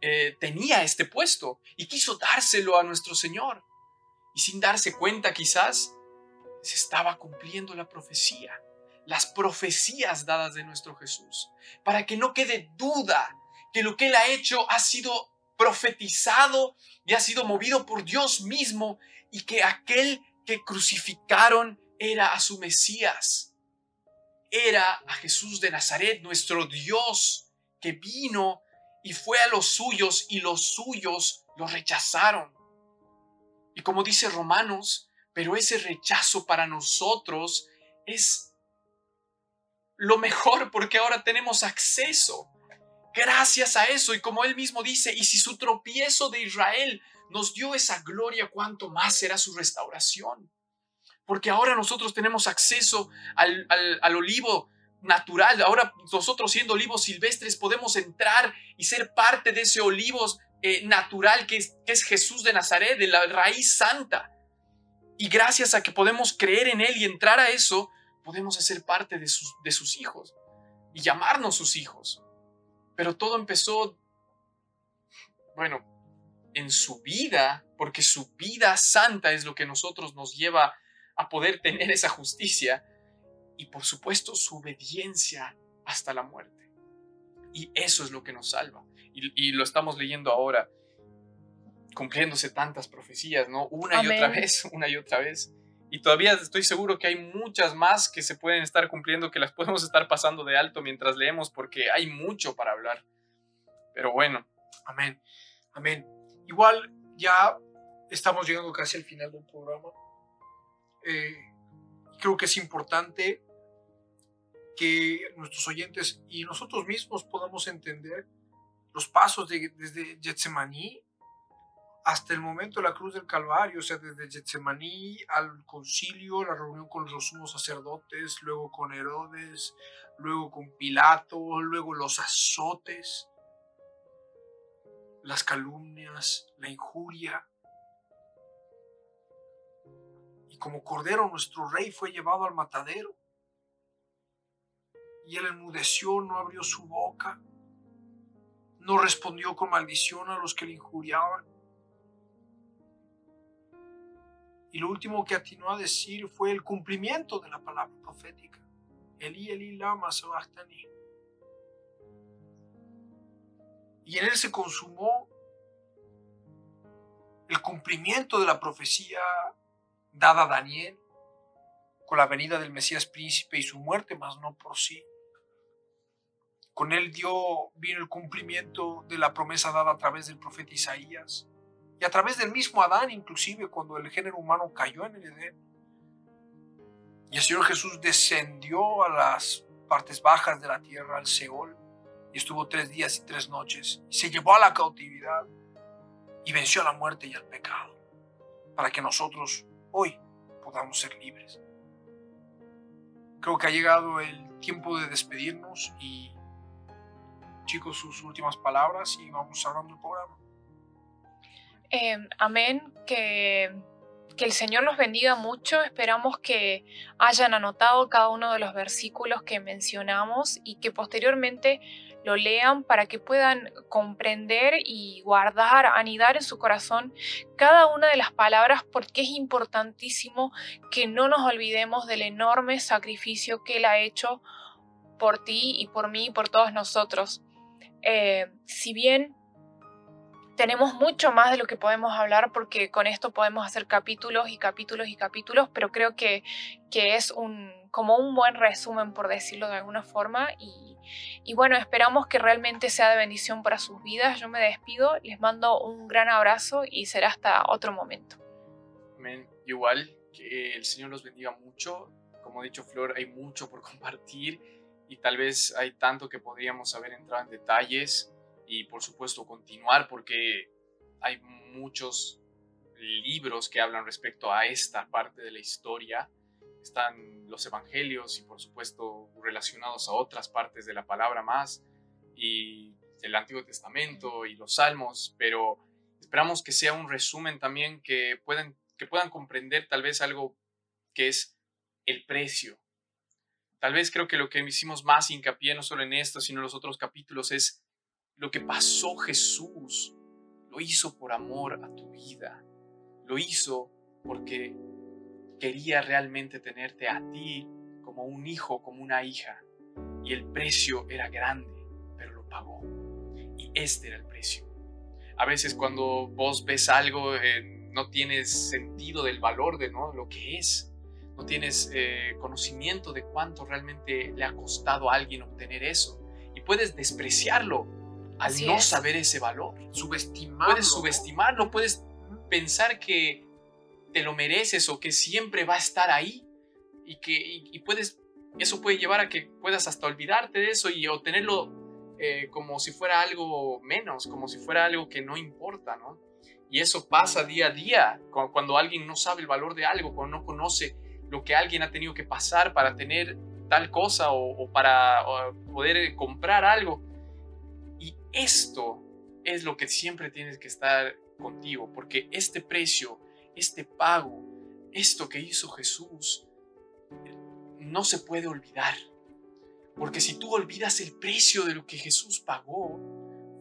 eh, tenía este puesto y quiso dárselo a nuestro Señor. y sin darse cuenta quizás, se estaba cumpliendo la profecía, las profecías dadas de nuestro Jesús, para que no quede duda que lo que Él ha hecho ha sido profetizado y ha sido movido por Dios mismo y que aquel que crucificaron era a su Mesías, era a Jesús de Nazaret, nuestro Dios, que vino y fue a los suyos y los suyos lo rechazaron. Y como dice Romanos, pero ese rechazo para nosotros es lo mejor porque ahora tenemos acceso. Gracias a eso, y como él mismo dice, y si su tropiezo de Israel nos dio esa gloria, cuánto más será su restauración. Porque ahora nosotros tenemos acceso al, al, olivo natural. Ahora nosotros siendo olivos silvestres podemos entrar y ser parte de ese olivo eh, natural que es, que es Jesús de Nazaret, de la raíz santa. Y gracias a que podemos creer en Él y entrar a eso, podemos hacer parte de sus, hijos y llamarnos sus hijos. Pero todo empezó, bueno, en su vida, porque su vida santa es lo que nosotros nos lleva a poder tener esa justicia y por supuesto su obediencia hasta la muerte. Y eso es lo que nos salva. Y lo estamos leyendo ahora cumpliéndose tantas profecías, ¿no? Una y otra vez, una y otra vez. Y todavía estoy seguro que hay muchas más que se pueden estar cumpliendo, que las podemos estar pasando de alto mientras leemos, porque hay mucho para hablar. Pero bueno. Amén. Amén. Igual ya estamos llegando casi al final del programa. Eh, creo que es importante que nuestros oyentes y nosotros mismos podamos entender los pasos de, desde Getsemaní hasta el momento de la cruz del Calvario, o sea, desde Getsemaní al concilio, la reunión con los sumos sacerdotes, luego con Herodes, luego con Pilato, luego los azotes, las calumnias, la injuria. Y como cordero nuestro rey fue llevado al matadero. Y él enmudeció, no abrió su boca, no respondió con maldición a los que le injuriaban Y lo último que atinó a decir fue el cumplimiento de la palabra profética. Elí, Elí, lama sabachthani. Y en él se consumó el cumplimiento de la profecía dada a Daniel con la venida del Mesías príncipe y su muerte, mas no por sí. Con él dio, vino el cumplimiento de la promesa dada a través del profeta Isaías y a través del mismo Adán, inclusive cuando el género humano cayó en el Edén. Y el Señor Jesús descendió a las partes bajas de la tierra, al Seol, y estuvo tres días y tres noches, se llevó a la cautividad, y venció a la muerte y al pecado, para que nosotros hoy podamos ser libres. Creo que ha llegado el tiempo de despedirnos y chicos sus últimas palabras y vamos cerrando el programa. Em, amén, que, que el Señor los bendiga mucho. Esperamos que hayan anotado cada uno de los versículos que mencionamos y que posteriormente lo lean para que puedan comprender y guardar, anidar en su corazón cada una de las palabras porque es importantísimo que no nos olvidemos del enorme sacrificio que Él ha hecho por ti y por mí y por todos nosotros. Eh, si bien tenemos mucho más de lo que podemos hablar porque con esto podemos hacer capítulos y capítulos y capítulos, pero creo que, que es un, como un buen resumen, por decirlo de alguna forma. Y, y, bueno, esperamos que realmente sea de bendición para sus vidas. Yo me despido, les mando un gran abrazo y será hasta otro momento. Amén. Igual, que el Señor los bendiga mucho. Como ha dicho Flor, hay mucho por compartir y tal vez hay tanto que podríamos haber entrado en detalles y por supuesto continuar porque hay muchos libros que hablan respecto a esta parte de la historia. Están los evangelios y por supuesto relacionados a otras partes de la palabra más y el Antiguo Testamento y los Salmos, pero esperamos que sea un resumen también que puedan, que puedan comprender tal vez algo que es el precio. Tal vez creo que lo que hicimos más hincapié no solo en esto, sino en los otros capítulos es lo que pasó Jesús lo hizo por amor a tu vida. Lo hizo porque quería realmente tenerte a ti como un hijo, como una hija. Y el precio era grande, pero lo pagó. Y este era el precio. A veces cuando vos ves algo, eh, no tienes sentido del valor de ¿no? lo que es. No tienes eh, conocimiento de cuánto realmente le ha costado a alguien obtener eso. Y puedes despreciarlo al no saber ese valor. Subestimarlo. Puedes subestimarlo, puedes pensar que te lo mereces o que siempre va a estar ahí y que puedes eso puede llevar a que puedas hasta olvidarte de eso y obtenerlo eh, como si fuera algo menos, como si fuera algo que no importa, ¿no? Y eso pasa día a día cuando alguien no sabe el valor de algo, cuando no conoce lo que alguien ha tenido que pasar para tener tal cosa o, para poder comprar algo. Esto es lo que siempre tienes que estar contigo, porque este precio, este pago, esto que hizo Jesús, no se puede olvidar. Porque si tú olvidas el precio de lo que Jesús pagó,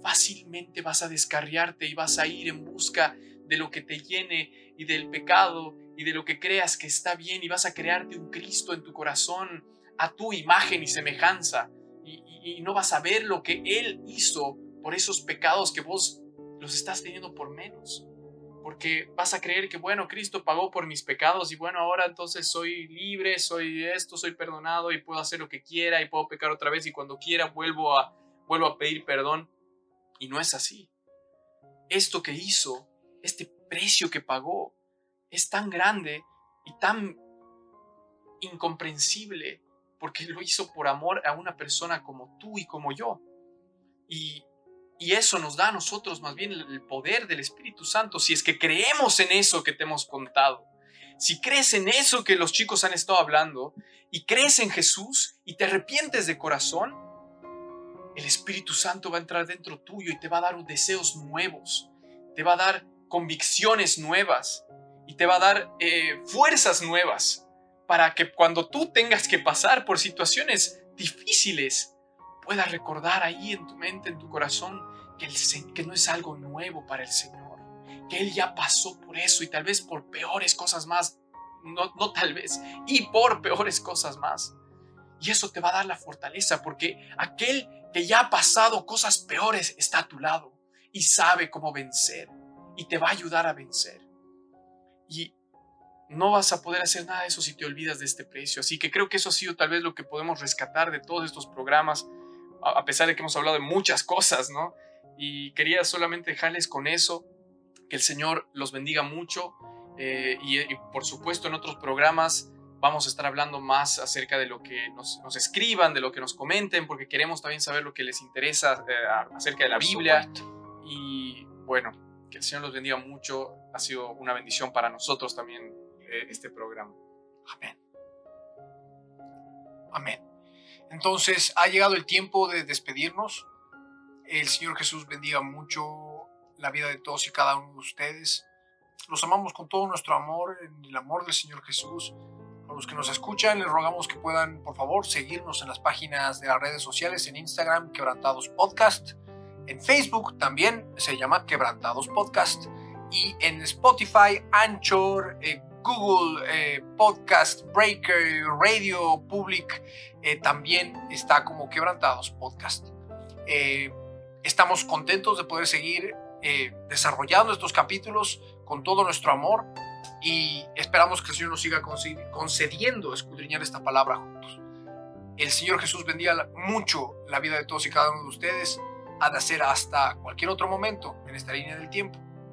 fácilmente vas a descarriarte y vas a ir en busca de lo que te llene y del pecado y de lo que creas que está bien y vas a crearte un Cristo en tu corazón a tu imagen y semejanza y, no vas a ver lo que Él hizo por esos pecados que vos los estás teniendo por menos porque vas a creer que, bueno, Cristo pagó por mis pecados y bueno, ahora entonces soy libre, soy esto, soy perdonado y puedo hacer lo que quiera y puedo pecar otra vez y cuando quiera vuelvo a, vuelvo a pedir perdón. Y no es así. Esto que hizo, este precio que pagó, es tan grande y tan incomprensible porque lo hizo por amor a una persona como tú y como yo. Y eso nos da a nosotros más bien el poder del Espíritu Santo, si es que creemos en eso que te hemos contado. Si crees en eso que los chicos han estado hablando y crees en Jesús y te arrepientes de corazón, el Espíritu Santo va a entrar dentro tuyo y te va a dar deseos nuevos, te va a dar convicciones nuevas y te va a dar eh, fuerzas nuevas para que cuando tú tengas que pasar por situaciones difíciles, puedas recordar ahí en tu mente, en tu corazón, que, no es algo nuevo para el Señor, que Él ya pasó por eso y tal vez por peores cosas más, no, no tal vez, y por peores cosas más. Y eso te va a dar la fortaleza porque aquel que ya ha pasado cosas peores está a tu lado y sabe cómo vencer y te va a ayudar a vencer. Y no vas a poder hacer nada de eso si te olvidas de este precio. Así que creo que eso ha sido tal vez lo que podemos rescatar de todos estos programas, a pesar de que hemos hablado de muchas cosas, ¿no? Y quería solamente dejarles con eso, que el Señor los bendiga mucho eh, y, por supuesto en otros programas vamos a estar hablando más acerca de lo que nos, escriban, de lo que nos comenten, porque queremos también saber lo que les interesa eh, acerca de la Biblia. Y bueno, que el Señor los bendiga mucho. Ha sido una bendición para nosotros también este programa. Amén. Amén. Entonces ha llegado el tiempo de despedirnos. El Señor Jesús bendiga mucho la vida de todos y cada uno de ustedes. Los amamos con todo nuestro amor, en el amor del Señor Jesús. A los que nos escuchan, les rogamos que puedan, por favor, seguirnos en las páginas de las redes sociales, en Instagram, Quebrantados Podcast. En Facebook también se llama Quebrantados Podcast. Y en Spotify, Anchor, eh, Google eh, Podcast, Breaker, Radio Public, eh, también está como Quebrantados Podcast. Estamos contentos de poder seguir desarrollando estos capítulos con todo nuestro amor y esperamos que el Señor nos siga concediendo escudriñar esta palabra juntos. El Señor Jesús bendiga mucho la vida de todos y cada uno de ustedes. Ha de hacer hasta cualquier otro momento en esta línea del tiempo.